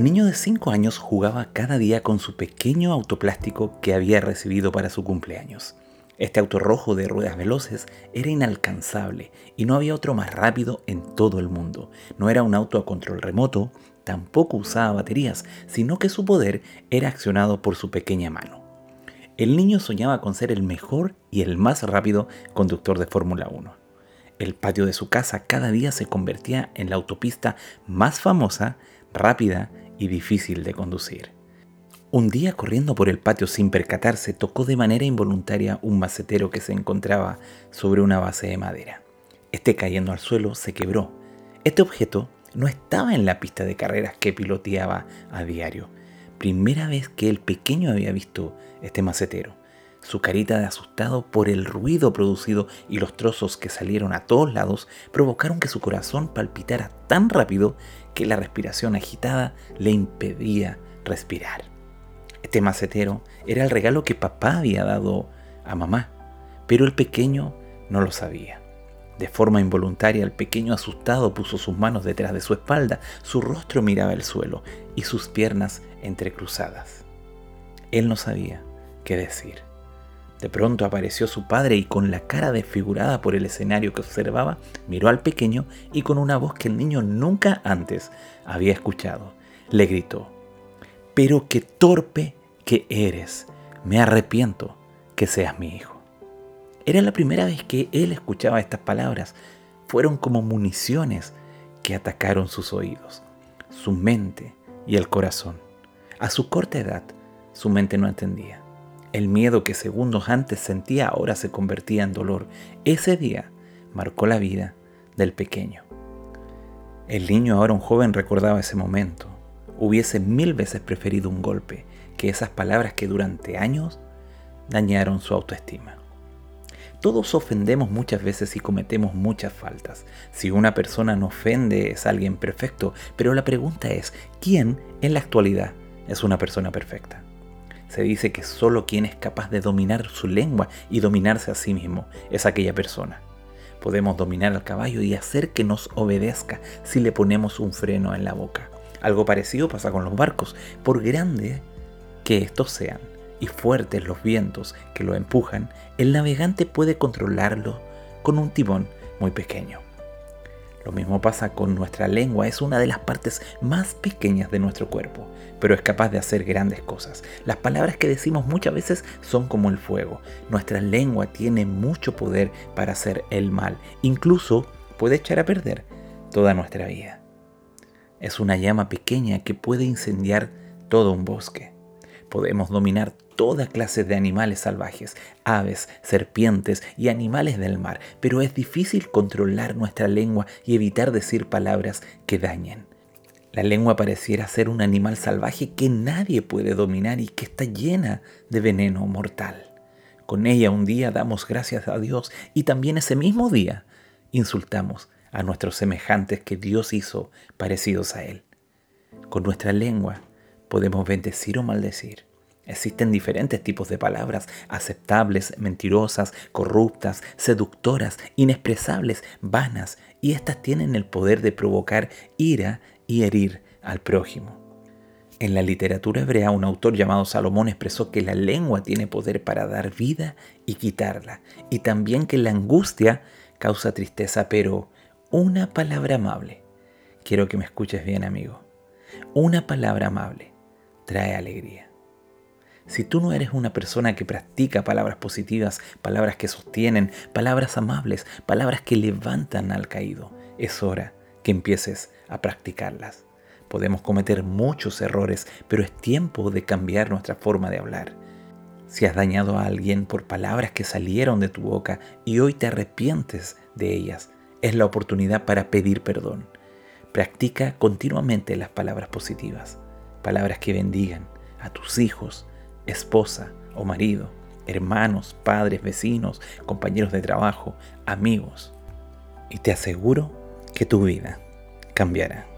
Un niño de 5 años jugaba cada día con su pequeño autoplástico que había recibido para su cumpleaños. Este auto rojo de ruedas veloces era inalcanzable y no había otro más rápido en todo el mundo. No era un auto a control remoto, tampoco usaba baterías, sino que su poder era accionado por su pequeña mano. El niño soñaba con ser el mejor y el más rápido conductor de Fórmula 1. El patio de su casa cada día se convertía en la autopista más famosa, rápida y difícil de conducir. Un día corriendo por el patio sin percatarse, tocó de manera involuntaria un macetero que se encontraba sobre una base de madera. Este cayendo al suelo se quebró. Este objeto no estaba en la pista de carreras que piloteaba a diario. Primera vez que el pequeño había visto este macetero. Su carita de asustado por el ruido producido y los trozos que salieron a todos lados provocaron que su corazón palpitara tan rápido que la respiración agitada le impedía respirar. Este macetero era el regalo que papá había dado a mamá, pero el pequeño no lo sabía. De forma involuntaria, el pequeño asustado puso sus manos detrás de su espalda, su rostro miraba el suelo y sus piernas entrecruzadas. Él no sabía qué decir. De pronto apareció su padre y con la cara desfigurada por el escenario que observaba, miró al pequeño y con una voz que el niño nunca antes había escuchado, le gritó, pero qué torpe que eres, me arrepiento que seas mi hijo. Era la primera vez que él escuchaba estas palabras, fueron como municiones que atacaron sus oídos, su mente y el corazón. A su corta edad, su mente no entendía. El miedo que segundos antes sentía ahora se convertía en dolor. Ese día marcó la vida del pequeño. El niño, ahora un joven, recordaba ese momento. Hubiese mil veces preferido un golpe que esas palabras que durante años dañaron su autoestima. Todos ofendemos muchas veces y cometemos muchas faltas. Si una persona no ofende es alguien perfecto, pero la pregunta es, ¿quién en la actualidad es una persona perfecta? Se dice que solo quien es capaz de dominar su lengua y dominarse a sí mismo es aquella persona. Podemos dominar al caballo y hacer que nos obedezca si le ponemos un freno en la boca. Algo parecido pasa con los barcos. Por grande que estos sean y fuertes los vientos que lo empujan, el navegante puede controlarlo con un timón muy pequeño. Lo mismo pasa con nuestra lengua, es una de las partes más pequeñas de nuestro cuerpo, pero es capaz de hacer grandes cosas. Las palabras que decimos muchas veces son como el fuego. Nuestra lengua tiene mucho poder para hacer el mal, incluso puede echar a perder toda nuestra vida. Es una llama pequeña que puede incendiar todo un bosque. Podemos dominar toda clase de animales salvajes, aves, serpientes y animales del mar, pero es difícil controlar nuestra lengua y evitar decir palabras que dañen. La lengua pareciera ser un animal salvaje que nadie puede dominar y que está llena de veneno mortal. Con ella un día damos gracias a Dios y también ese mismo día insultamos a nuestros semejantes que Dios hizo parecidos a Él. Con nuestra lengua podemos bendecir o maldecir. Existen diferentes tipos de palabras, aceptables, mentirosas, corruptas, seductoras, inexpresables, vanas, y estas tienen el poder de provocar ira y herir al prójimo. En la literatura hebrea un autor llamado Salomón expresó que la lengua tiene poder para dar vida y quitarla, y también que la angustia causa tristeza, pero una palabra amable. Quiero que me escuches bien, amigo. Una palabra amable trae alegría. Si tú no eres una persona que practica palabras positivas, palabras que sostienen, palabras amables, palabras que levantan al caído, es hora que empieces a practicarlas. Podemos cometer muchos errores, pero es tiempo de cambiar nuestra forma de hablar. Si has dañado a alguien por palabras que salieron de tu boca y hoy te arrepientes de ellas, es la oportunidad para pedir perdón. Practica continuamente las palabras positivas palabras que bendigan a tus hijos, esposa o marido, hermanos, padres, vecinos, compañeros de trabajo, amigos. Y te aseguro que tu vida cambiará.